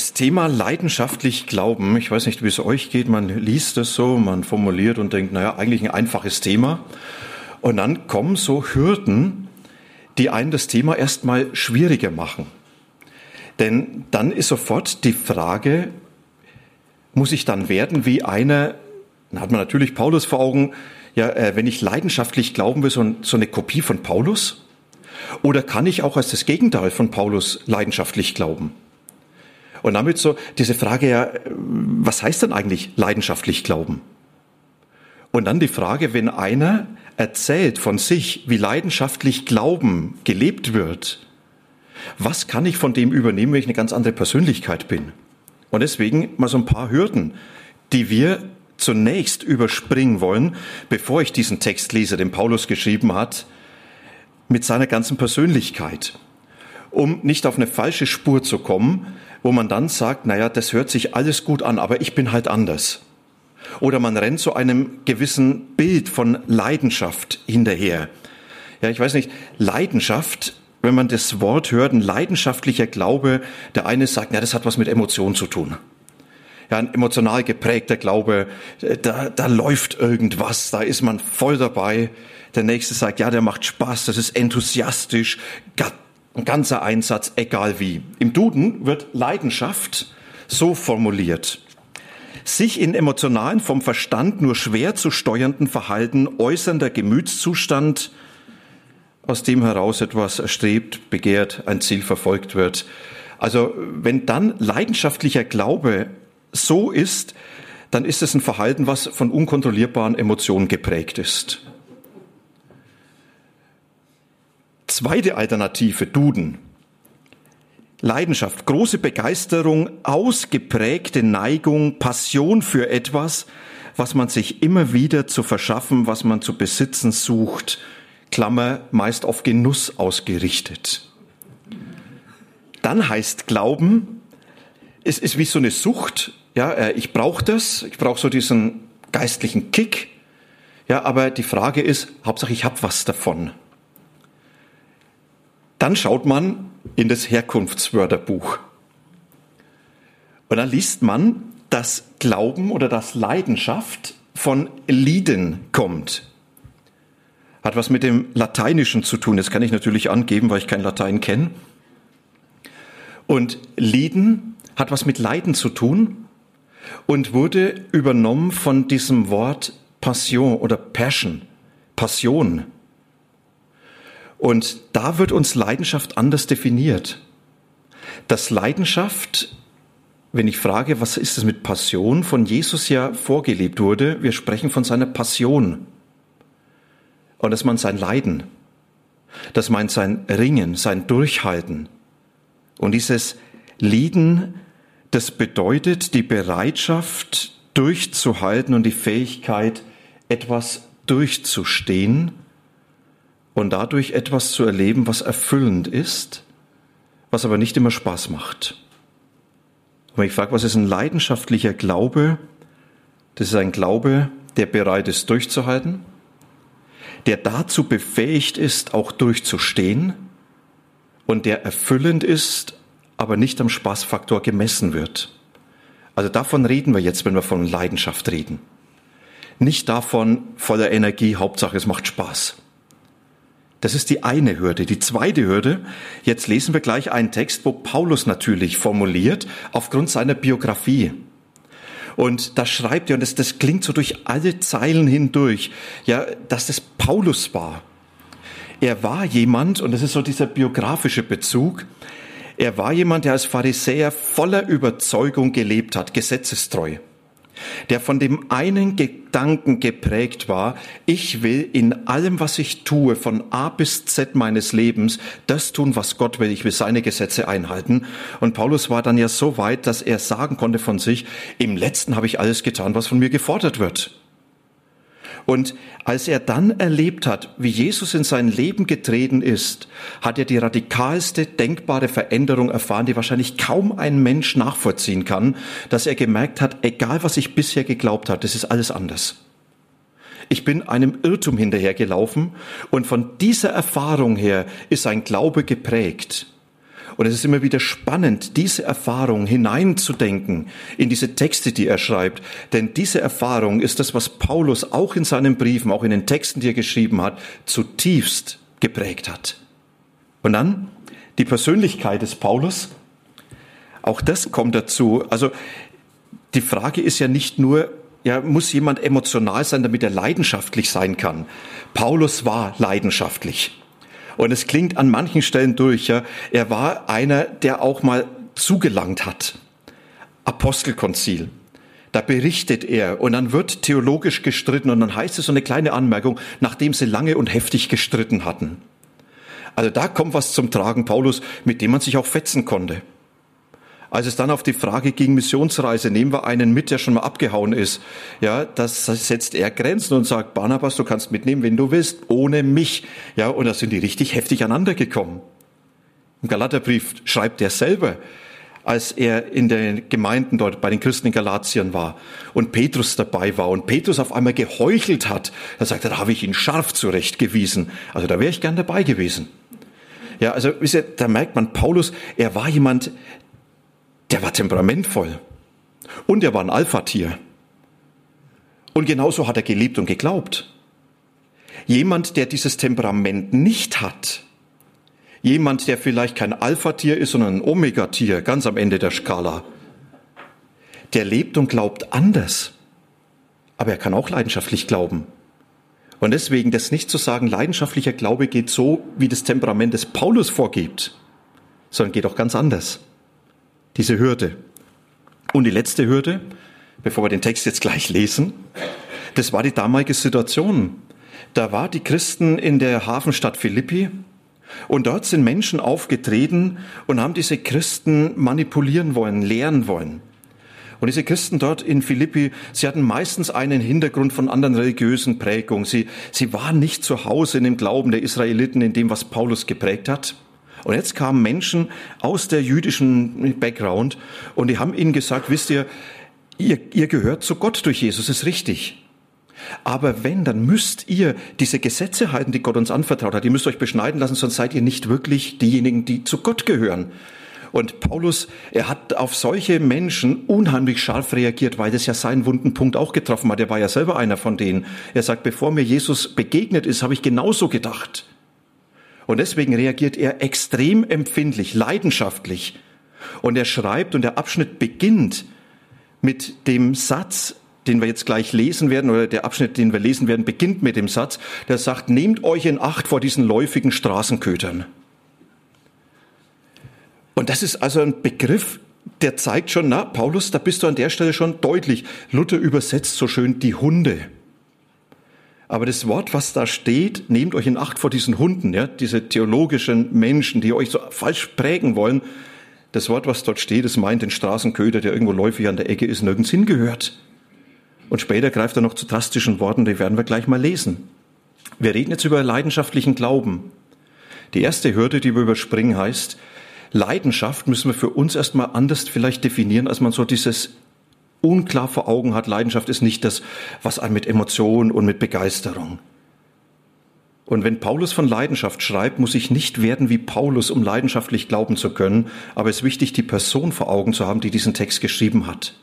Das Thema leidenschaftlich glauben, ich weiß nicht, wie es euch geht, man liest es so, man formuliert und denkt, naja, eigentlich ein einfaches Thema. Und dann kommen so Hürden, die einen das Thema erstmal schwieriger machen. Denn dann ist sofort die Frage, muss ich dann werden wie einer, dann hat man natürlich Paulus vor Augen, ja, äh, wenn ich leidenschaftlich glauben will, so, so eine Kopie von Paulus? Oder kann ich auch als das Gegenteil von Paulus leidenschaftlich glauben? Und damit so diese Frage ja, was heißt denn eigentlich leidenschaftlich glauben? Und dann die Frage, wenn einer erzählt von sich, wie leidenschaftlich Glauben gelebt wird, was kann ich von dem übernehmen, wenn ich eine ganz andere Persönlichkeit bin? Und deswegen mal so ein paar Hürden, die wir zunächst überspringen wollen, bevor ich diesen Text lese, den Paulus geschrieben hat, mit seiner ganzen Persönlichkeit, um nicht auf eine falsche Spur zu kommen, wo man dann sagt, naja, das hört sich alles gut an, aber ich bin halt anders. Oder man rennt zu einem gewissen Bild von Leidenschaft hinterher. Ja, ich weiß nicht, Leidenschaft, wenn man das Wort hört, ein leidenschaftlicher Glaube, der eine sagt, ja, das hat was mit Emotionen zu tun. Ja, ein emotional geprägter Glaube, da, da läuft irgendwas, da ist man voll dabei. Der nächste sagt, ja, der macht Spaß, das ist enthusiastisch, ein ganzer Einsatz, egal wie. Im Duden wird Leidenschaft so formuliert. Sich in emotionalen, vom Verstand nur schwer zu steuernden Verhalten äußernder Gemütszustand, aus dem heraus etwas erstrebt, begehrt, ein Ziel verfolgt wird. Also wenn dann leidenschaftlicher Glaube so ist, dann ist es ein Verhalten, was von unkontrollierbaren Emotionen geprägt ist. Zweite Alternative, Duden. Leidenschaft, große Begeisterung, ausgeprägte Neigung, Passion für etwas, was man sich immer wieder zu verschaffen, was man zu besitzen sucht, Klammer, meist auf Genuss ausgerichtet. Dann heißt Glauben, es ist wie so eine Sucht, ja, äh, ich brauche das, ich brauche so diesen geistlichen Kick, ja, aber die Frage ist, Hauptsache ich habe was davon. Dann schaut man in das Herkunftswörterbuch. Und dann liest man, dass Glauben oder dass Leidenschaft von Lieden kommt. Hat was mit dem Lateinischen zu tun. Das kann ich natürlich angeben, weil ich kein Latein kenne. Und Lieden hat was mit Leiden zu tun und wurde übernommen von diesem Wort Passion oder Passion, Passion. Und da wird uns Leidenschaft anders definiert. Dass Leidenschaft, wenn ich frage, was ist es mit Passion, von Jesus ja vorgelebt wurde, wir sprechen von seiner Passion. Und das meint sein Leiden. Das meint sein Ringen, sein Durchhalten. Und dieses Lieden, das bedeutet die Bereitschaft, durchzuhalten und die Fähigkeit, etwas durchzustehen und dadurch etwas zu erleben, was erfüllend ist, was aber nicht immer Spaß macht. Und wenn ich frage, was ist ein leidenschaftlicher Glaube? Das ist ein Glaube, der bereit ist, durchzuhalten, der dazu befähigt ist, auch durchzustehen und der erfüllend ist, aber nicht am Spaßfaktor gemessen wird. Also davon reden wir jetzt, wenn wir von Leidenschaft reden. Nicht davon voller Energie, Hauptsache es macht Spaß. Das ist die eine Hürde. Die zweite Hürde, jetzt lesen wir gleich einen Text, wo Paulus natürlich formuliert, aufgrund seiner Biografie. Und da schreibt er, und das, das klingt so durch alle Zeilen hindurch, ja, dass das Paulus war. Er war jemand, und das ist so dieser biografische Bezug, er war jemand, der als Pharisäer voller Überzeugung gelebt hat, gesetzestreu. Der von dem einen Gedanken geprägt war, ich will in allem, was ich tue, von A bis Z meines Lebens, das tun, was Gott will, ich will seine Gesetze einhalten. Und Paulus war dann ja so weit, dass er sagen konnte von sich, im letzten habe ich alles getan, was von mir gefordert wird. Und als er dann erlebt hat, wie Jesus in sein Leben getreten ist, hat er die radikalste denkbare Veränderung erfahren, die wahrscheinlich kaum ein Mensch nachvollziehen kann, dass er gemerkt hat, egal was ich bisher geglaubt habe, das ist alles anders. Ich bin einem Irrtum hinterhergelaufen und von dieser Erfahrung her ist sein Glaube geprägt. Und es ist immer wieder spannend, diese Erfahrung hineinzudenken in diese Texte, die er schreibt. Denn diese Erfahrung ist das, was Paulus auch in seinen Briefen, auch in den Texten, die er geschrieben hat, zutiefst geprägt hat. Und dann die Persönlichkeit des Paulus. Auch das kommt dazu. Also die Frage ist ja nicht nur, ja, muss jemand emotional sein, damit er leidenschaftlich sein kann. Paulus war leidenschaftlich. Und es klingt an manchen Stellen durch, ja, er war einer, der auch mal zugelangt hat. Apostelkonzil. Da berichtet er und dann wird theologisch gestritten und dann heißt es so eine kleine Anmerkung, nachdem sie lange und heftig gestritten hatten. Also da kommt was zum Tragen, Paulus, mit dem man sich auch fetzen konnte. Als es dann auf die Frage ging, Missionsreise, nehmen wir einen mit, der schon mal abgehauen ist. Ja, das setzt er Grenzen und sagt, Barnabas, du kannst mitnehmen, wenn du willst, ohne mich. Ja, und da sind die richtig heftig aneinander gekommen. Im Galaterbrief schreibt er selber, als er in den Gemeinden dort bei den Christen in Galatien war und Petrus dabei war und Petrus auf einmal geheuchelt hat, er sagte, da habe ich ihn scharf zurechtgewiesen. Also da wäre ich gern dabei gewesen. Ja, also da merkt man, Paulus, er war jemand, der war temperamentvoll. Und er war ein Alpha-Tier. Und genauso hat er gelebt und geglaubt. Jemand, der dieses Temperament nicht hat, jemand, der vielleicht kein Alpha-Tier ist, sondern ein Omega-Tier, ganz am Ende der Skala, der lebt und glaubt anders. Aber er kann auch leidenschaftlich glauben. Und deswegen das nicht zu sagen, leidenschaftlicher Glaube geht so, wie das Temperament des Paulus vorgibt, sondern geht auch ganz anders diese Hürde. Und die letzte Hürde, bevor wir den Text jetzt gleich lesen, das war die damalige Situation. Da war die Christen in der Hafenstadt Philippi und dort sind Menschen aufgetreten und haben diese Christen manipulieren wollen, lehren wollen. Und diese Christen dort in Philippi, sie hatten meistens einen Hintergrund von anderen religiösen Prägungen. Sie, sie waren nicht zu Hause in dem Glauben der Israeliten, in dem, was Paulus geprägt hat. Und jetzt kamen Menschen aus der jüdischen Background und die haben ihnen gesagt, wisst ihr, ihr, ihr gehört zu Gott durch Jesus, ist richtig. Aber wenn, dann müsst ihr diese Gesetze halten, die Gott uns anvertraut hat. Ihr müsst euch beschneiden lassen, sonst seid ihr nicht wirklich diejenigen, die zu Gott gehören. Und Paulus, er hat auf solche Menschen unheimlich scharf reagiert, weil das ja seinen wunden Punkt auch getroffen hat. Er war ja selber einer von denen. Er sagt, bevor mir Jesus begegnet ist, habe ich genauso gedacht. Und deswegen reagiert er extrem empfindlich, leidenschaftlich. Und er schreibt, und der Abschnitt beginnt mit dem Satz, den wir jetzt gleich lesen werden, oder der Abschnitt, den wir lesen werden, beginnt mit dem Satz, der sagt, nehmt euch in Acht vor diesen läufigen Straßenkötern. Und das ist also ein Begriff, der zeigt schon, na, Paulus, da bist du an der Stelle schon deutlich. Luther übersetzt so schön die Hunde. Aber das Wort, was da steht, nehmt euch in Acht vor diesen Hunden, ja, diese theologischen Menschen, die euch so falsch prägen wollen. Das Wort, was dort steht, das meint den Straßenköder, der irgendwo läufig an der Ecke ist, nirgends hingehört. Und später greift er noch zu drastischen Worten, die werden wir gleich mal lesen. Wir reden jetzt über leidenschaftlichen Glauben. Die erste Hürde, die wir überspringen, heißt, Leidenschaft müssen wir für uns erstmal anders vielleicht definieren, als man so dieses unklar vor Augen hat, Leidenschaft ist nicht das, was einem mit Emotion und mit Begeisterung. Und wenn Paulus von Leidenschaft schreibt, muss ich nicht werden wie Paulus, um leidenschaftlich glauben zu können, aber es ist wichtig, die Person vor Augen zu haben, die diesen Text geschrieben hat.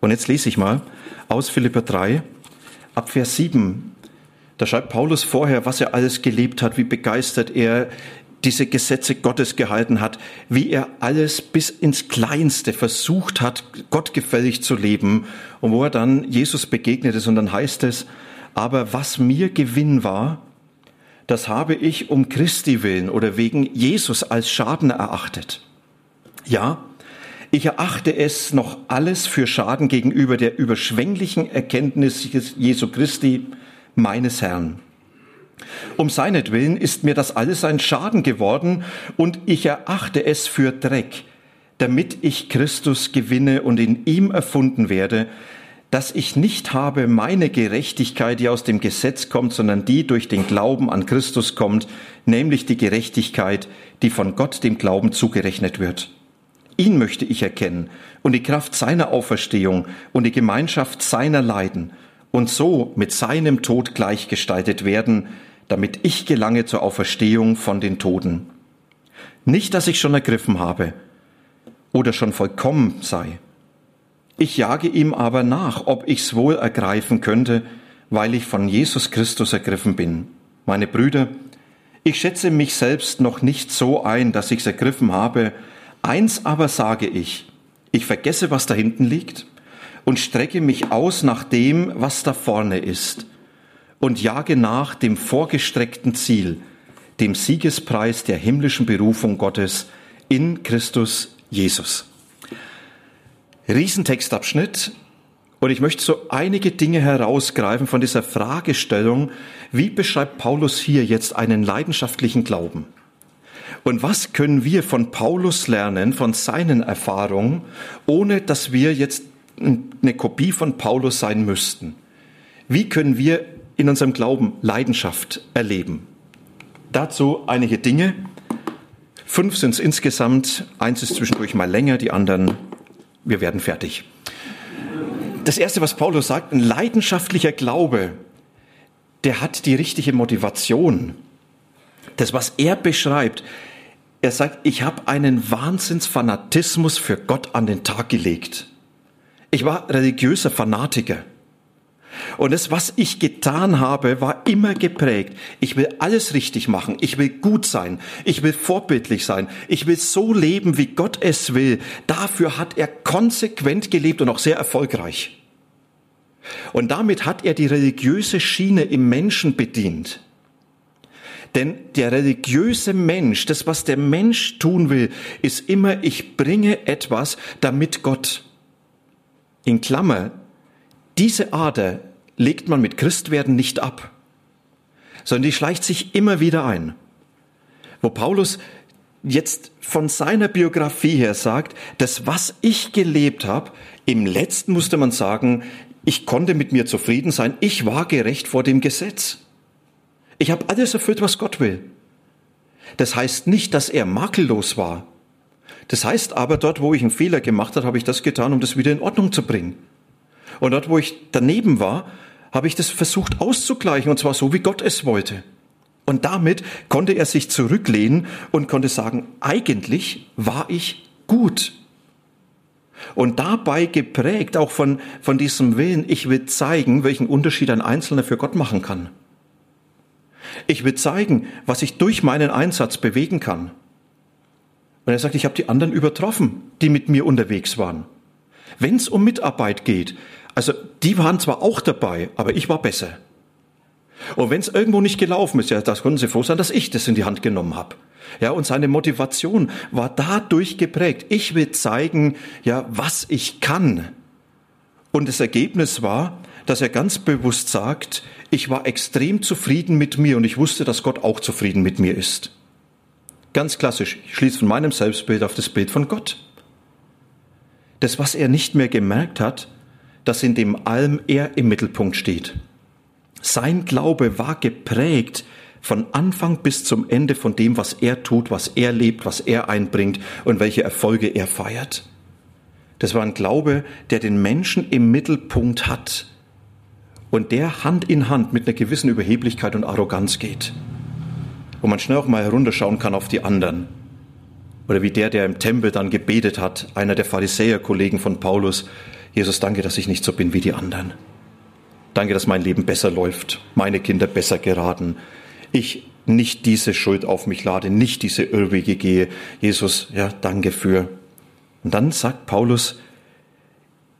Und jetzt lese ich mal aus Philipper 3, ab Vers 7. Da schreibt Paulus vorher, was er alles gelebt hat, wie begeistert er diese Gesetze Gottes gehalten hat, wie er alles bis ins Kleinste versucht hat, gottgefällig zu leben und wo er dann Jesus begegnet ist und dann heißt es, aber was mir Gewinn war, das habe ich um Christi willen oder wegen Jesus als Schaden erachtet. Ja, Ich erachte es noch alles für Schaden gegenüber der überschwänglichen Erkenntnis Jesu Christi, meines Herrn. Um seinetwillen ist mir das alles ein Schaden geworden und ich erachte es für Dreck, damit ich Christus gewinne und in ihm erfunden werde, dass ich nicht habe meine Gerechtigkeit, die aus dem Gesetz kommt, sondern die durch den Glauben an Christus kommt, nämlich die Gerechtigkeit, die von Gott dem Glauben zugerechnet wird. Ihn möchte ich erkennen und die Kraft seiner Auferstehung und die Gemeinschaft seiner Leiden und so mit seinem Tod gleichgestaltet werden, damit ich gelange zur Auferstehung von den Toten. Nicht, dass ich schon ergriffen habe oder schon vollkommen sei. Ich jage ihm aber nach, ob ich's wohl ergreifen könnte, weil ich von Jesus Christus ergriffen bin. Meine Brüder, ich schätze mich selbst noch nicht so ein, dass ich's ergriffen habe, Eins aber sage ich, ich vergesse, was da hinten liegt und strecke mich aus nach dem, was da vorne ist und jage nach dem vorgestreckten Ziel, dem Siegespreis der himmlischen Berufung Gottes in Christus Jesus. Riesentextabschnitt. Und ich möchte so einige Dinge herausgreifen von dieser Fragestellung, wie beschreibt Paulus hier jetzt einen leidenschaftlichen Glauben? Und was können wir von Paulus lernen, von seinen Erfahrungen, ohne dass wir jetzt eine Kopie von Paulus sein müssten? Wie können wir in unserem Glauben Leidenschaft erleben? Dazu einige Dinge. Fünf sind es insgesamt. Eins ist zwischendurch mal länger, die anderen, wir werden fertig. Das erste, was Paulus sagt, ein leidenschaftlicher Glaube, der hat die richtige Motivation. Das, was er beschreibt, er sagt, ich habe einen Wahnsinnsfanatismus für Gott an den Tag gelegt. Ich war religiöser Fanatiker. Und das, was ich getan habe, war immer geprägt. Ich will alles richtig machen. Ich will gut sein. Ich will vorbildlich sein. Ich will so leben, wie Gott es will. Dafür hat er konsequent gelebt und auch sehr erfolgreich. Und damit hat er die religiöse Schiene im Menschen bedient. Denn der religiöse Mensch, das, was der Mensch tun will, ist immer, ich bringe etwas, damit Gott. In Klammer, diese Ader legt man mit Christwerden nicht ab, sondern die schleicht sich immer wieder ein. Wo Paulus jetzt von seiner Biografie her sagt, das, was ich gelebt habe, im letzten musste man sagen, ich konnte mit mir zufrieden sein, ich war gerecht vor dem Gesetz. Ich habe alles erfüllt, was Gott will. Das heißt nicht, dass er makellos war. Das heißt aber, dort, wo ich einen Fehler gemacht habe, habe ich das getan, um das wieder in Ordnung zu bringen. Und dort, wo ich daneben war, habe ich das versucht auszugleichen, und zwar so, wie Gott es wollte. Und damit konnte er sich zurücklehnen und konnte sagen, eigentlich war ich gut. Und dabei geprägt auch von, von diesem Willen, ich will zeigen, welchen Unterschied ein Einzelner für Gott machen kann. Ich will zeigen, was ich durch meinen Einsatz bewegen kann. Und er sagt, ich habe die anderen übertroffen, die mit mir unterwegs waren. Wenn es um Mitarbeit geht, also die waren zwar auch dabei, aber ich war besser. Und wenn es irgendwo nicht gelaufen ist, ja, das können Sie froh sein, dass ich das in die Hand genommen habe. Ja, und seine Motivation war dadurch geprägt. Ich will zeigen, ja, was ich kann. Und das Ergebnis war, dass er ganz bewusst sagt, ich war extrem zufrieden mit mir und ich wusste, dass Gott auch zufrieden mit mir ist. Ganz klassisch, ich schließe von meinem Selbstbild auf das Bild von Gott. Das, was er nicht mehr gemerkt hat, dass in dem allem er im Mittelpunkt steht. Sein Glaube war geprägt von Anfang bis zum Ende von dem, was er tut, was er lebt, was er einbringt und welche Erfolge er feiert. Das war ein Glaube, der den Menschen im Mittelpunkt hat und der Hand in Hand mit einer gewissen Überheblichkeit und Arroganz geht. Wo man schnell auch mal herunterschauen kann auf die anderen. Oder wie der, der im Tempel dann gebetet hat, einer der Pharisäerkollegen von Paulus, Jesus, danke, dass ich nicht so bin wie die anderen. Danke, dass mein Leben besser läuft, meine Kinder besser geraten. Ich nicht diese Schuld auf mich lade, nicht diese Irrwege gehe. Jesus, ja, danke für. Und dann sagt Paulus,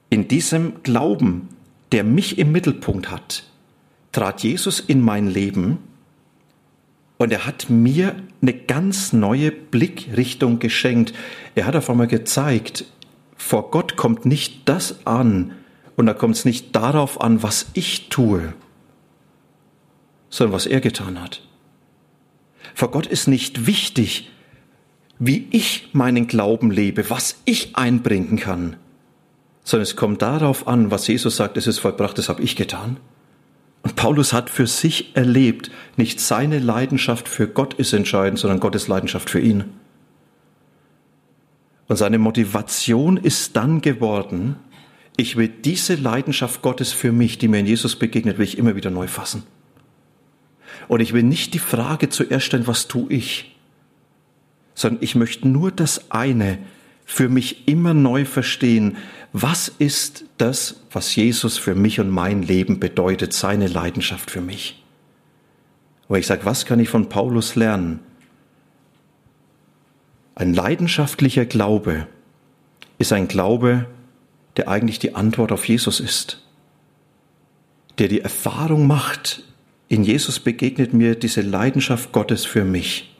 in diesem Glauben der mich im Mittelpunkt hat, trat Jesus in mein Leben und er hat mir eine ganz neue Blickrichtung geschenkt. Er hat auf einmal gezeigt, vor Gott kommt nicht das an und da kommt es nicht darauf an, was ich tue, sondern was er getan hat. Vor Gott ist nicht wichtig, wie ich meinen Glauben lebe, was ich einbringen kann, sondern es kommt darauf an, was Jesus sagt, es ist vollbracht, das habe ich getan. Und Paulus hat für sich erlebt, nicht seine Leidenschaft für Gott ist entscheidend, sondern Gottes Leidenschaft für ihn. Und seine Motivation ist dann geworden, ich will diese Leidenschaft Gottes für mich, die mir in Jesus begegnet, will ich immer wieder neu fassen. Und ich will nicht die Frage zuerst stellen, was tue ich, sondern ich möchte nur das eine für mich immer neu verstehen. Was ist das, was Jesus für mich und mein Leben bedeutet, seine Leidenschaft für mich? Aber ich sage, was kann ich von Paulus lernen? Ein leidenschaftlicher Glaube ist ein Glaube, der eigentlich die Antwort auf Jesus ist, der die Erfahrung macht, in Jesus begegnet mir diese Leidenschaft Gottes für mich.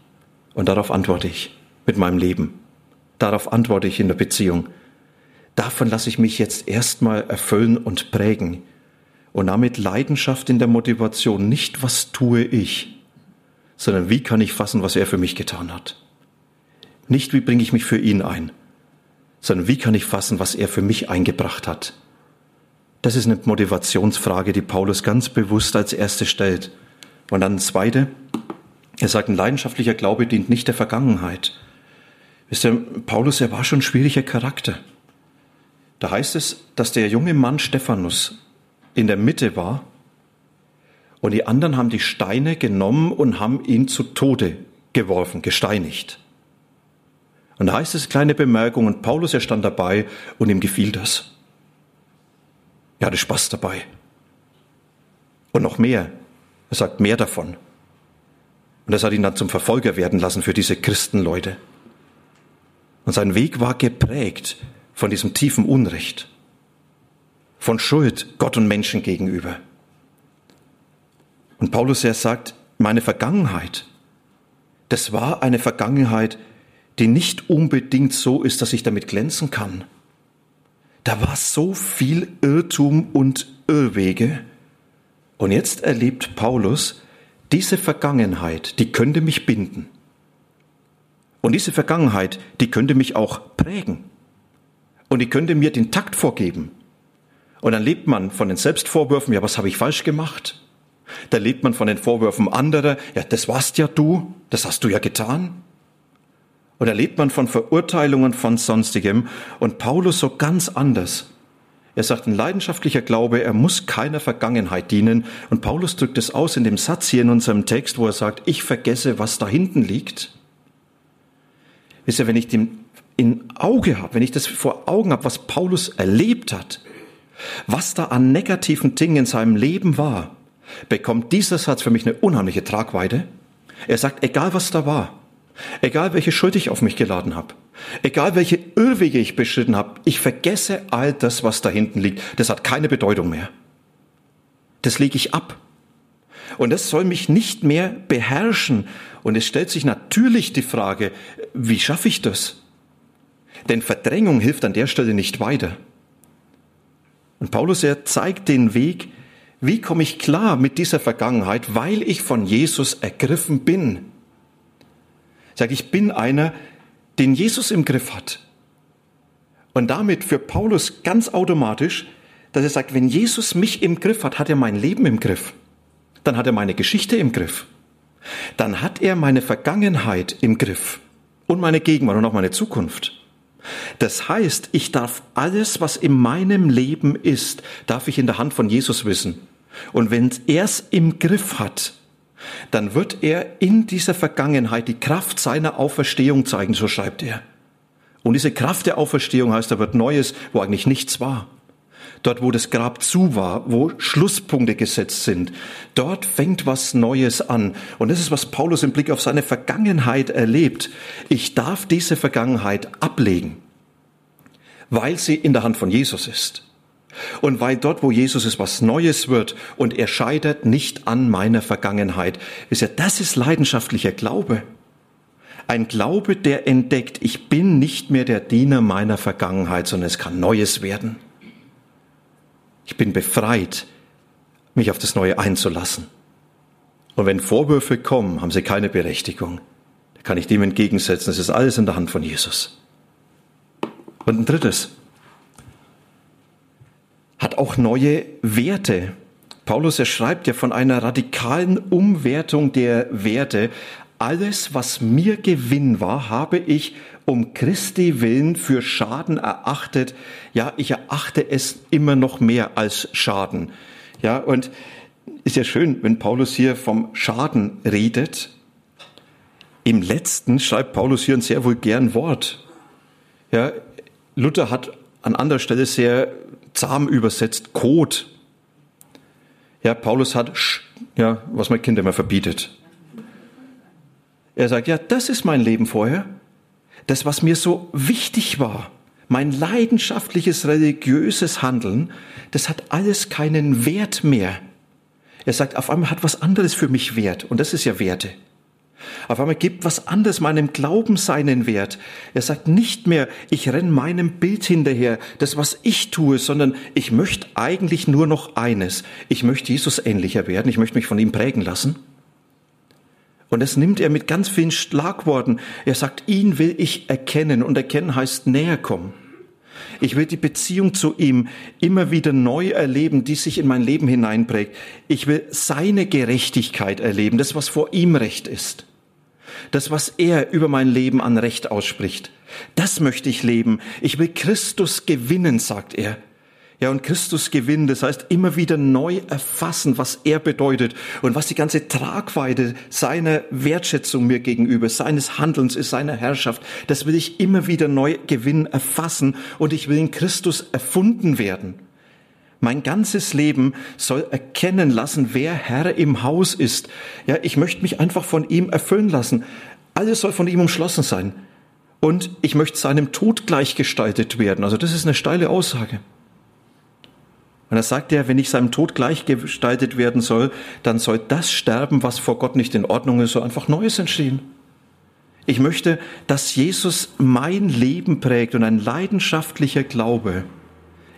Und darauf antworte ich mit meinem Leben. Darauf antworte ich in der Beziehung. Davon lasse ich mich jetzt erstmal erfüllen und prägen. Und damit Leidenschaft in der Motivation, nicht was tue ich, sondern wie kann ich fassen, was er für mich getan hat. Nicht wie bringe ich mich für ihn ein, sondern wie kann ich fassen, was er für mich eingebracht hat. Das ist eine Motivationsfrage, die Paulus ganz bewusst als erste stellt. Und dann zweite, er sagt, ein leidenschaftlicher Glaube dient nicht der Vergangenheit. Wisst ihr, Paulus, er war schon ein schwieriger Charakter. Da heißt es, dass der junge Mann Stephanus in der Mitte war und die anderen haben die Steine genommen und haben ihn zu Tode geworfen, gesteinigt. Und da heißt es, kleine Bemerkung, und Paulus, er stand dabei und ihm gefiel das. Er hatte Spaß dabei. Und noch mehr. Er sagt mehr davon. Und das hat ihn dann zum Verfolger werden lassen für diese Christenleute. Und sein Weg war geprägt von diesem tiefen Unrecht, von Schuld Gott und Menschen gegenüber. Und Paulus, er sagt, meine Vergangenheit, das war eine Vergangenheit, die nicht unbedingt so ist, dass ich damit glänzen kann. Da war so viel Irrtum und Irrwege. Und jetzt erlebt Paulus, diese Vergangenheit, die könnte mich binden. Und diese Vergangenheit, die könnte mich auch prägen. Und die könnte mir den Takt vorgeben. Und dann lebt man von den Selbstvorwürfen, ja, was habe ich falsch gemacht? Da lebt man von den Vorwürfen anderer, ja, das warst ja du, das hast du ja getan. Da lebt man von Verurteilungen von sonstigem. Und Paulus so ganz anders. Er sagt, ein leidenschaftlicher Glaube, er muss keiner Vergangenheit dienen. Und Paulus drückt es aus in dem Satz hier in unserem Text, wo er sagt, ich vergesse, was da hinten liegt. Wisst ihr, wenn ich den in Auge habe, wenn ich das vor Augen habe, was Paulus erlebt hat, was da an negativen Dingen in seinem Leben war, bekommt dieser Satz für mich eine unheimliche Tragweite. Er sagt, egal was da war, egal welche Schuld ich auf mich geladen habe, egal welche Irrwege ich beschritten habe, ich vergesse all das, was da hinten liegt. Das hat keine Bedeutung mehr. Das lege ich ab. Und das soll mich nicht mehr beherrschen. Und es stellt sich natürlich die Frage, wie schaffe ich das? Denn Verdrängung hilft an der Stelle nicht weiter. Und Paulus, er zeigt den Weg, wie komme ich klar mit dieser Vergangenheit, weil ich von Jesus ergriffen bin. Sag, ich bin einer, den Jesus im Griff hat. Und damit für Paulus ganz automatisch, dass er sagt, wenn Jesus mich im Griff hat, hat er mein Leben im Griff dann hat er meine Geschichte im Griff. Dann hat er meine Vergangenheit im Griff und meine Gegenwart und auch meine Zukunft. Das heißt, ich darf alles, was in meinem Leben ist, darf ich in der Hand von Jesus wissen. Und wenn er es im Griff hat, dann wird er in dieser Vergangenheit die Kraft seiner Auferstehung zeigen, so schreibt er. Und diese Kraft der Auferstehung heißt, da wird Neues, wo eigentlich nichts war. Dort, wo das Grab zu war, wo Schlusspunkte gesetzt sind, dort fängt was Neues an. Und das ist, was Paulus im Blick auf seine Vergangenheit erlebt. Ich darf diese Vergangenheit ablegen, weil sie in der Hand von Jesus ist. Und weil dort, wo Jesus ist, was Neues wird und er scheitert nicht an meiner Vergangenheit. Ist ja, das ist leidenschaftlicher Glaube. Ein Glaube, der entdeckt, ich bin nicht mehr der Diener meiner Vergangenheit, sondern es kann Neues werden. Ich bin befreit, mich auf das Neue einzulassen. Und wenn Vorwürfe kommen, haben sie keine Berechtigung. Da kann ich dem entgegensetzen. Es ist alles in der Hand von Jesus. Und ein drittes, hat auch neue Werte. Paulus, er schreibt ja von einer radikalen Umwertung der Werte. Alles, was mir Gewinn war, habe ich um Christi willen für Schaden erachtet. Ja, ich erachte es immer noch mehr als Schaden. Ja, und ist ja schön, wenn Paulus hier vom Schaden redet. Im letzten schreibt Paulus hier ein sehr vulgären Wort. Ja, Luther hat an anderer Stelle sehr zahm übersetzt Kot. Ja, Paulus hat, ja, was man Kinder immer verbietet. Er sagt, ja, das ist mein Leben vorher. Das, was mir so wichtig war, mein leidenschaftliches religiöses Handeln, das hat alles keinen Wert mehr. Er sagt, auf einmal hat was anderes für mich Wert. Und das ist ja Werte. Auf einmal gibt was anderes meinem Glauben seinen Wert. Er sagt nicht mehr, ich renn meinem Bild hinterher, das was ich tue, sondern ich möchte eigentlich nur noch eines. Ich möchte Jesus ähnlicher werden, ich möchte mich von ihm prägen lassen. Und das nimmt er mit ganz vielen Schlagworten. Er sagt, ihn will ich erkennen und erkennen heißt näher kommen. Ich will die Beziehung zu ihm immer wieder neu erleben, die sich in mein Leben hineinprägt. Ich will seine Gerechtigkeit erleben, das, was vor ihm Recht ist. Das, was er über mein Leben an Recht ausspricht. Das möchte ich leben. Ich will Christus gewinnen, sagt er. Ja, und Christus gewinnen, das heißt immer wieder neu erfassen, was er bedeutet und was die ganze Tragweite seiner Wertschätzung mir gegenüber, seines Handelns ist, seiner Herrschaft. Das will ich immer wieder neu gewinnen, erfassen und ich will in Christus erfunden werden. Mein ganzes Leben soll erkennen lassen, wer Herr im Haus ist. Ja, ich möchte mich einfach von ihm erfüllen lassen. Alles soll von ihm umschlossen sein. Und ich möchte seinem Tod gleichgestaltet werden. Also das ist eine steile Aussage. Und da sagt er, wenn ich seinem Tod gleichgestaltet werden soll, dann soll das sterben, was vor Gott nicht in Ordnung ist, so einfach Neues entstehen. Ich möchte, dass Jesus mein Leben prägt und ein leidenschaftlicher Glaube.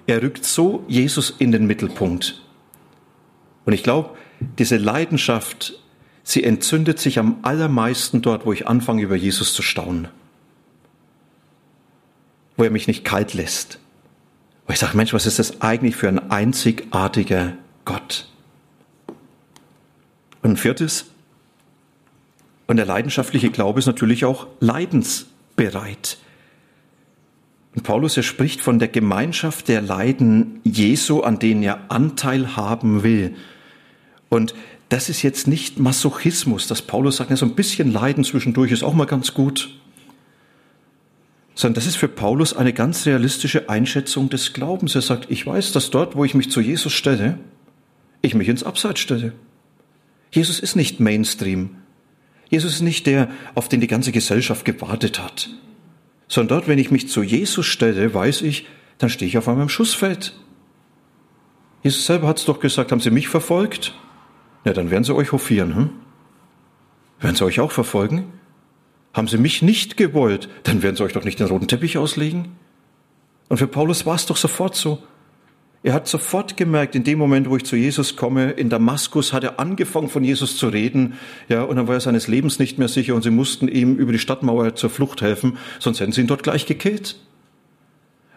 Er rückt so Jesus in den Mittelpunkt. Und ich glaube, diese Leidenschaft, sie entzündet sich am allermeisten dort, wo ich anfange, über Jesus zu staunen. Wo er mich nicht kalt lässt, wo ich sage, Mensch, was ist das eigentlich für ein einzigartiger Gott? Und viertes, und der leidenschaftliche Glaube ist natürlich auch leidensbereit. Und Paulus, er spricht von der Gemeinschaft der Leiden Jesu, an denen er Anteil haben will. Und das ist jetzt nicht Masochismus, dass Paulus sagt, so ein bisschen Leiden zwischendurch ist auch mal ganz gut sondern das ist für Paulus eine ganz realistische Einschätzung des Glaubens. Er sagt, ich weiß, dass dort, wo ich mich zu Jesus stelle, ich mich ins Abseits stelle. Jesus ist nicht Mainstream. Jesus ist nicht der, auf den die ganze Gesellschaft gewartet hat. Sondern dort, wenn ich mich zu Jesus stelle, weiß ich, dann stehe ich auf einmal im Schussfeld. Jesus selber hat es doch gesagt, haben Sie mich verfolgt? Ja, dann werden Sie euch hofieren. Hm? Werden Sie euch auch verfolgen? Haben sie mich nicht gewollt, dann werden sie euch doch nicht den roten Teppich auslegen. Und für Paulus war es doch sofort so. Er hat sofort gemerkt, in dem Moment, wo ich zu Jesus komme, in Damaskus hat er angefangen, von Jesus zu reden, ja, und dann war er seines Lebens nicht mehr sicher und sie mussten ihm über die Stadtmauer zur Flucht helfen, sonst hätten sie ihn dort gleich gekillt.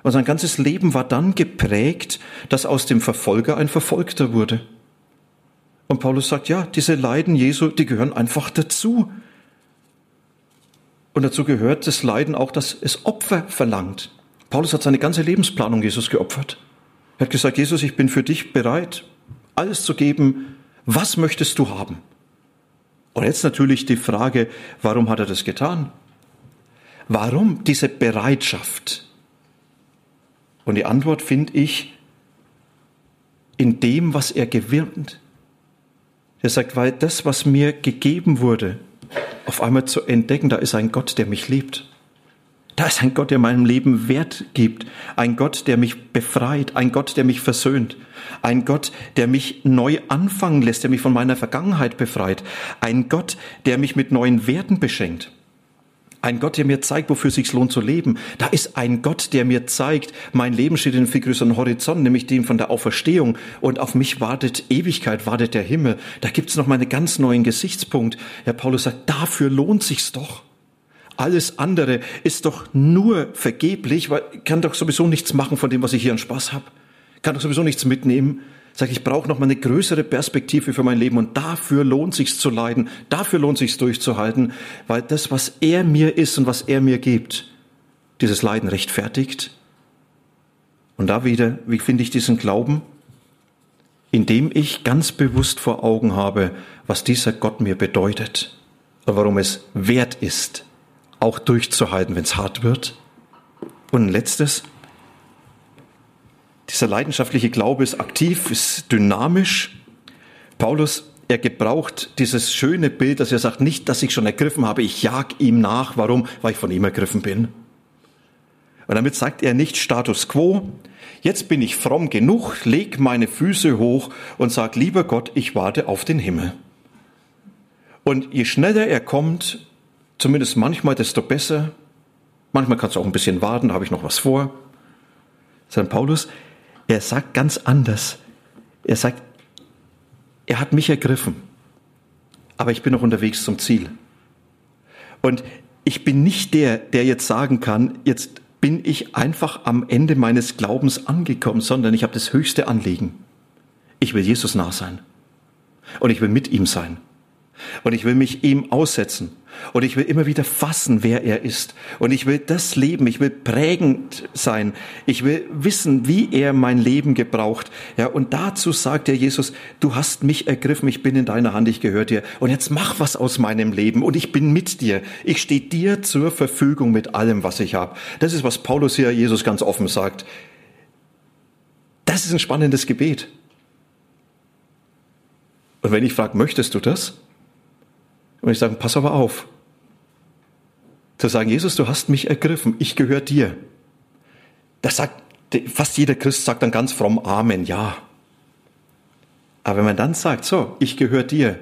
Und sein ganzes Leben war dann geprägt, dass aus dem Verfolger ein Verfolgter wurde. Und Paulus sagt, ja, diese Leiden Jesu, die gehören einfach dazu. Und dazu gehört das Leiden auch, dass es Opfer verlangt. Paulus hat seine ganze Lebensplanung Jesus geopfert. Er hat gesagt, Jesus, ich bin für dich bereit, alles zu geben. Was möchtest du haben? Und jetzt natürlich die Frage, warum hat er das getan? Warum diese Bereitschaft? Und die Antwort finde ich in dem, was er gewinnt. Er sagt, weil das, was mir gegeben wurde, auf einmal zu entdecken, da ist ein Gott, der mich liebt. Da ist ein Gott, der meinem Leben Wert gibt. Ein Gott, der mich befreit. Ein Gott, der mich versöhnt. Ein Gott, der mich neu anfangen lässt, der mich von meiner Vergangenheit befreit. Ein Gott, der mich mit neuen Werten beschenkt. ein Gott, der mir zeigt, wofür es sich lohnt zu leben. Da ist ein Gott, der mir zeigt, mein Leben steht in einem viel größeren Horizont, nämlich dem von der Auferstehung. Und auf mich wartet Ewigkeit, wartet der Himmel. Da gibt's noch mal einen ganz neuen Gesichtspunkt. Herr Paulus sagt, dafür lohnt sich's doch. Alles andere ist doch nur vergeblich, weil ich kann doch sowieso nichts machen von dem, was ich hier an Spaß habe. Kann doch sowieso nichts mitnehmen. Sag ich brauche noch mal eine größere Perspektive für mein Leben und dafür lohnt sich's zu leiden, dafür lohnt sich's durchzuhalten, weil das, was er mir ist und was er mir gibt, dieses Leiden rechtfertigt. Und da wieder, wie finde ich diesen Glauben? Indem ich ganz bewusst vor Augen habe, was dieser Gott mir bedeutet und warum es wert ist, auch durchzuhalten, wenn es hart wird. Und ein letztes, dieser leidenschaftliche Glaube ist aktiv, ist dynamisch. Paulus, er gebraucht dieses schöne Bild, dass er sagt, nicht, dass ich schon ergriffen habe, ich jag ihm nach. Warum? Weil ich von ihm ergriffen bin. Und damit sagt er nicht Status quo. Jetzt bin ich fromm genug, leg meine Füße hoch und sag, lieber Gott, ich warte auf den Himmel. Und je schneller er kommt, zumindest manchmal, desto besser. Manchmal kannst du auch ein bisschen warten, da habe ich noch was vor. Sagt Paulus, er sagt ganz anders. Er sagt, er hat mich ergriffen, aber ich bin noch unterwegs zum Ziel. Und ich bin nicht der, der jetzt sagen kann, jetzt bin ich einfach am Ende meines Glaubens angekommen, sondern ich habe das höchste Anliegen. Ich will Jesus nah sein. Und ich will mit ihm sein. Und ich will mich ihm aussetzen. Und ich will immer wieder fassen, wer er ist. Und ich will das leben. Ich will prägend sein. Ich will wissen, wie er mein Leben gebraucht. Ja, und dazu sagt der Jesus, du hast mich ergriffen. Ich bin in deiner Hand. Ich gehöre dir. Und jetzt mach was aus meinem Leben. Und ich bin mit dir. Ich stehe dir zur Verfügung mit allem, was ich habe. Das ist, was Paulus hier Jesus ganz offen sagt. Das ist ein spannendes Gebet. Und wenn ich frage, möchtest du das? Und ich sage, pass aber auf. Zu sagen, Jesus, du hast mich ergriffen, ich gehöre dir. Das sagt, fast jeder Christ sagt dann ganz fromm Amen, ja. Aber wenn man dann sagt, so, ich gehöre dir,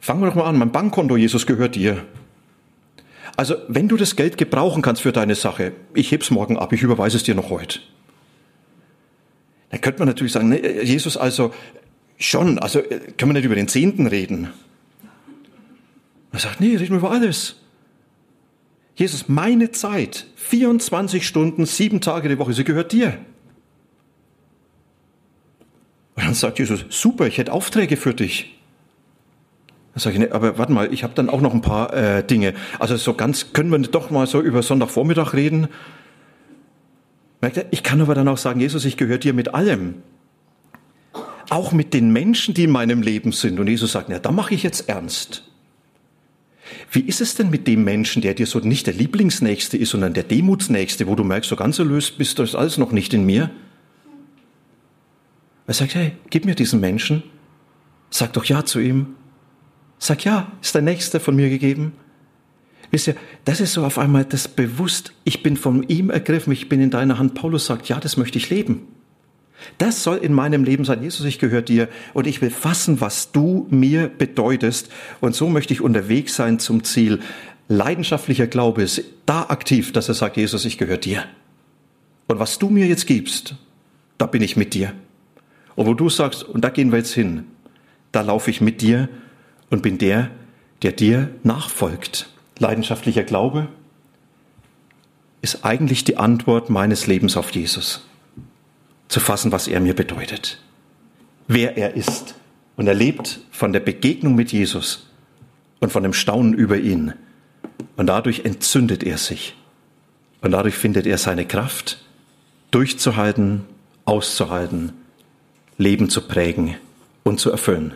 fangen wir doch mal an, mein Bankkonto, Jesus, gehört dir. Also, wenn du das Geld gebrauchen kannst für deine Sache, ich heb's morgen ab, ich überweise es dir noch heute. Dann könnte man natürlich sagen, ne, Jesus, also schon, also können wir nicht über den Zehnten reden. Er sagt, nee, reden wir über alles. Jesus, meine Zeit, 24 Stunden, sieben Tage die Woche, sie gehört dir. Und dann sagt Jesus, super, ich hätte Aufträge für dich. Dann sage ich, nee, aber warte mal, ich habe dann auch noch ein paar äh, Dinge. Also so ganz, können wir doch mal so über Sonntagvormittag reden? Merkt ihr, ich kann aber dann auch sagen, Jesus, ich gehöre dir mit allem. Auch mit den Menschen, die in meinem Leben sind. Und Jesus sagt, ja, da mache ich jetzt ernst. Wie ist es denn mit dem Menschen, der dir so nicht der Lieblingsnächste ist, sondern der Demutsnächste, wo du merkst, so ganz erlöst bist das alles noch nicht in mir? Er sagt, hey, gib mir diesen Menschen. Sag doch Ja zu ihm. Sag ja, ist der Nächste von mir gegeben? Wisst ihr, das ist so auf einmal das Bewusst, ich bin von ihm ergriffen, ich bin in deiner Hand. Paulus sagt, ja, das möchte ich leben. Das soll in meinem Leben sein. Jesus, ich gehöre dir und ich will fassen, was du mir bedeutest. Und so möchte ich unterwegs sein zum Ziel. Leidenschaftlicher Glaube ist da aktiv, dass er sagt, Jesus, ich gehöre dir. Und was du mir jetzt gibst, da bin ich mit dir. Und wo du sagst, und da gehen wir jetzt hin, da laufe ich mit dir und bin der, der dir nachfolgt. Leidenschaftlicher Glaube ist eigentlich die Antwort meines Lebens auf Jesus zu fassen, was er mir bedeutet, wer er ist. Und er lebt von der Begegnung mit Jesus und von dem Staunen über ihn. Und dadurch entzündet er sich. Und dadurch findet er seine Kraft, durchzuhalten, auszuhalten, Leben zu prägen und zu erfüllen.